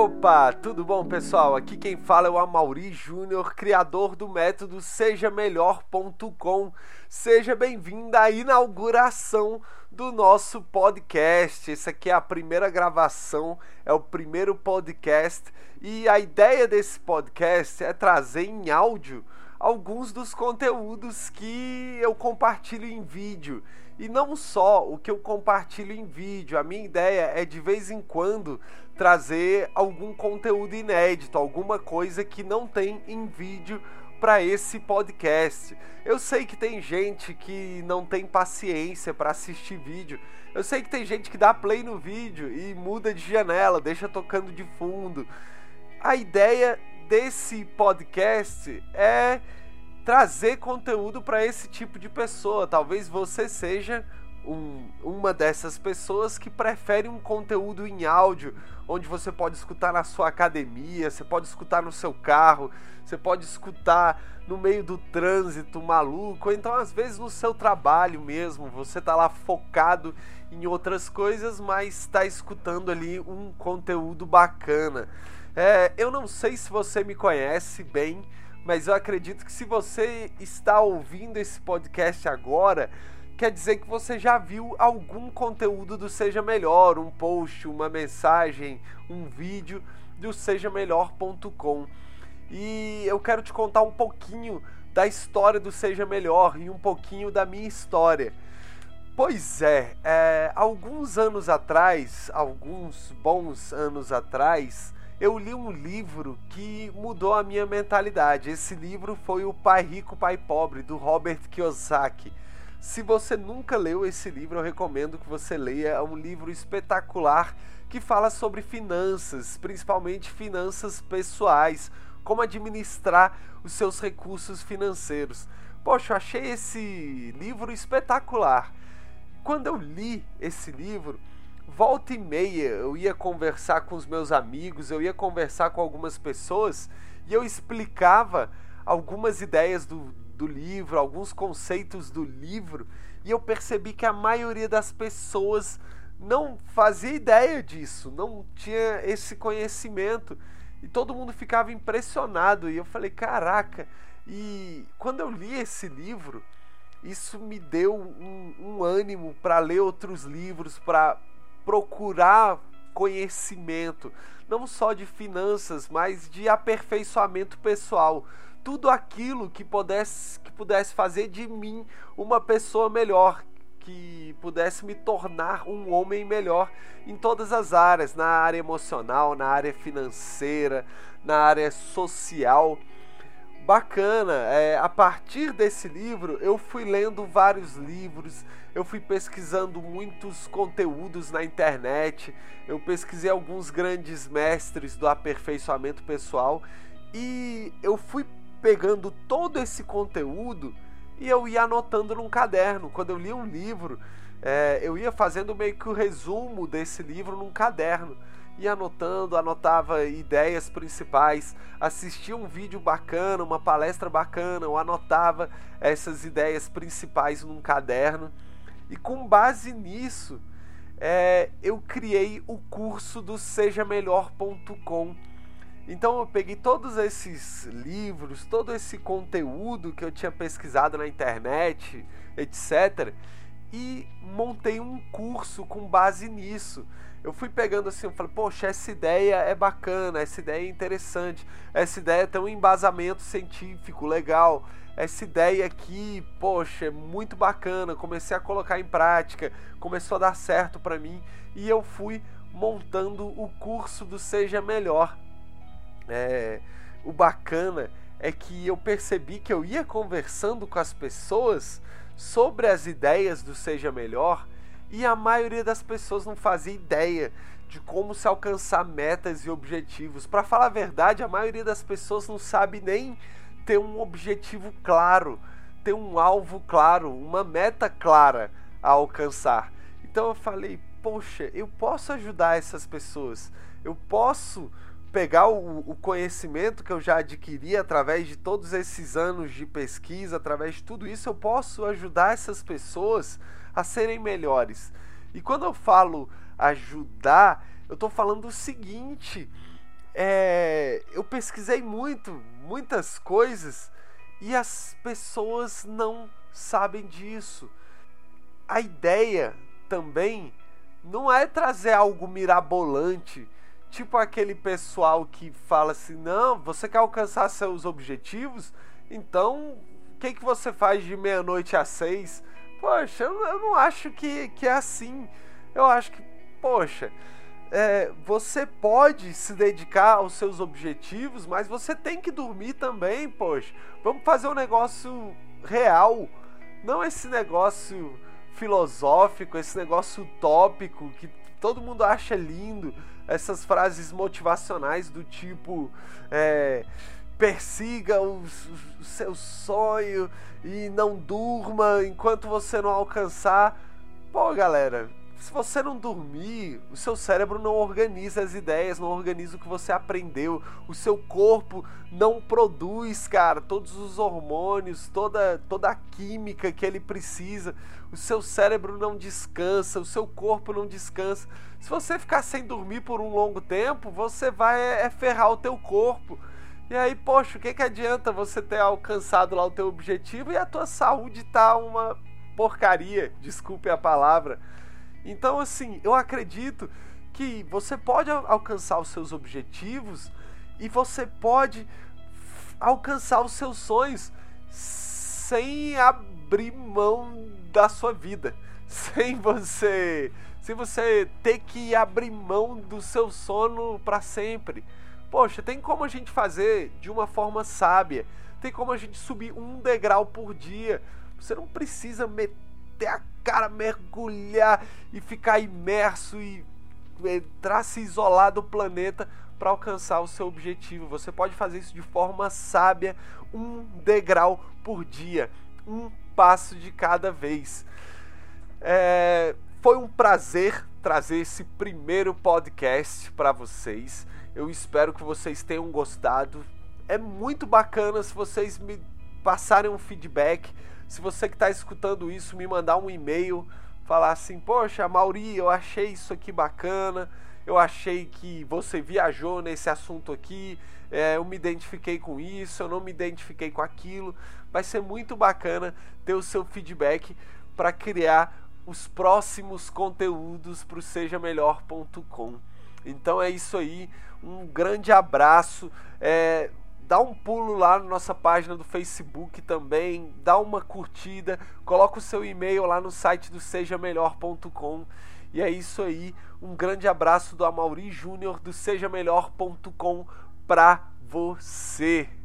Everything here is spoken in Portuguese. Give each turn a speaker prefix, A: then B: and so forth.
A: Opa, tudo bom pessoal? Aqui quem fala é o Amauri Júnior, criador do método sejamelhor.com. Seja bem-vindo à inauguração do nosso podcast. Essa aqui é a primeira gravação, é o primeiro podcast e a ideia desse podcast é trazer em áudio alguns dos conteúdos que eu compartilho em vídeo. E não só o que eu compartilho em vídeo, a minha ideia é de vez em quando trazer algum conteúdo inédito, alguma coisa que não tem em vídeo para esse podcast. Eu sei que tem gente que não tem paciência para assistir vídeo. Eu sei que tem gente que dá play no vídeo e muda de janela, deixa tocando de fundo. A ideia desse podcast é trazer conteúdo para esse tipo de pessoa. Talvez você seja um, uma dessas pessoas que prefere um conteúdo em áudio, onde você pode escutar na sua academia, você pode escutar no seu carro, você pode escutar no meio do trânsito maluco, ou então às vezes no seu trabalho mesmo, você tá lá focado em outras coisas, mas está escutando ali um conteúdo bacana. É, eu não sei se você me conhece bem, mas eu acredito que se você está ouvindo esse podcast agora, quer dizer que você já viu algum conteúdo do Seja Melhor, um post, uma mensagem, um vídeo do sejamelhor.com. E eu quero te contar um pouquinho da história do Seja Melhor e um pouquinho da minha história. Pois é, é alguns anos atrás, alguns bons anos atrás, eu li um livro que mudou a minha mentalidade. Esse livro foi O Pai Rico, Pai Pobre, do Robert Kiyosaki. Se você nunca leu esse livro, eu recomendo que você leia. É um livro espetacular que fala sobre finanças, principalmente finanças pessoais, como administrar os seus recursos financeiros. Poxa, eu achei esse livro espetacular. Quando eu li esse livro, volta e meia eu ia conversar com os meus amigos, eu ia conversar com algumas pessoas e eu explicava algumas ideias do, do livro, alguns conceitos do livro, e eu percebi que a maioria das pessoas não fazia ideia disso, não tinha esse conhecimento. E todo mundo ficava impressionado. E eu falei, caraca. E quando eu li esse livro, isso me deu um, um ânimo para ler outros livros, para procurar conhecimento, não só de finanças, mas de aperfeiçoamento pessoal. Tudo aquilo que pudesse, que pudesse fazer de mim uma pessoa melhor, que pudesse me tornar um homem melhor em todas as áreas, na área emocional, na área financeira, na área social bacana. É, a partir desse livro, eu fui lendo vários livros, eu fui pesquisando muitos conteúdos na internet, eu pesquisei alguns grandes mestres do aperfeiçoamento pessoal e eu fui pegando todo esse conteúdo e eu ia anotando num caderno. Quando eu li um livro, é, eu ia fazendo meio que o resumo desse livro num caderno ia anotando, anotava ideias principais, assistia um vídeo bacana, uma palestra bacana, eu anotava essas ideias principais num caderno. E com base nisso, é, eu criei o curso do sejamelhor.com. Então eu peguei todos esses livros, todo esse conteúdo que eu tinha pesquisado na internet, etc., e montei um curso com base nisso eu fui pegando assim, eu falei, poxa, essa ideia é bacana, essa ideia é interessante, essa ideia tem um embasamento científico legal, essa ideia aqui, poxa, é muito bacana, comecei a colocar em prática, começou a dar certo para mim e eu fui montando o curso do Seja Melhor. É, o bacana é que eu percebi que eu ia conversando com as pessoas sobre as ideias do Seja Melhor e a maioria das pessoas não fazia ideia de como se alcançar metas e objetivos. Para falar a verdade, a maioria das pessoas não sabe nem ter um objetivo claro, ter um alvo claro, uma meta clara a alcançar. Então eu falei, poxa, eu posso ajudar essas pessoas. Eu posso pegar o, o, conhecimento que eu já adquiri através de todos esses anos de pesquisa, através de tudo isso, eu posso ajudar essas pessoas a serem melhores. E quando eu falo ajudar, eu estou falando o seguinte: é, eu pesquisei muito, muitas coisas e as pessoas não sabem disso. A ideia também não é trazer algo mirabolante, tipo aquele pessoal que fala assim: não, você quer alcançar seus objetivos? Então, o que, que você faz de meia-noite às seis? Poxa, eu, eu não acho que, que é assim. Eu acho que, poxa, é, você pode se dedicar aos seus objetivos, mas você tem que dormir também, poxa. Vamos fazer um negócio real, não esse negócio filosófico, esse negócio utópico que todo mundo acha lindo, essas frases motivacionais do tipo é, persiga o, o seu sonho e não durma enquanto você não alcançar. Pô, galera, se você não dormir, o seu cérebro não organiza as ideias, não organiza o que você aprendeu, o seu corpo não produz, cara, todos os hormônios, toda, toda a química que ele precisa, o seu cérebro não descansa, o seu corpo não descansa. Se você ficar sem dormir por um longo tempo, você vai é, é ferrar o teu corpo. E aí, poxa, o que, que adianta você ter alcançado lá o teu objetivo e a tua saúde tá uma porcaria, desculpe a palavra. Então, assim, eu acredito que você pode alcançar os seus objetivos e você pode alcançar os seus sonhos sem abrir mão da sua vida, sem você, sem você ter que abrir mão do seu sono para sempre. Poxa, tem como a gente fazer de uma forma sábia. Tem como a gente subir um degrau por dia. Você não precisa meter a cara, mergulhar e ficar imerso e entrar se isolar do planeta para alcançar o seu objetivo. Você pode fazer isso de forma sábia, um degrau por dia, um passo de cada vez. É, foi um prazer trazer esse primeiro podcast para vocês. Eu espero que vocês tenham gostado. É muito bacana se vocês me passarem um feedback se você que está escutando isso me mandar um e-mail, falar assim: Poxa, Mauri, eu achei isso aqui bacana, eu achei que você viajou nesse assunto aqui, é, eu me identifiquei com isso, eu não me identifiquei com aquilo. Vai ser muito bacana ter o seu feedback para criar os próximos conteúdos para o sejamelhor.com. Então é isso aí, um grande abraço. É, dá um pulo lá na nossa página do Facebook também, dá uma curtida, coloca o seu e-mail lá no site do sejamelhor.com. E é isso aí, um grande abraço do Amauri Júnior do sejamelhor.com para você.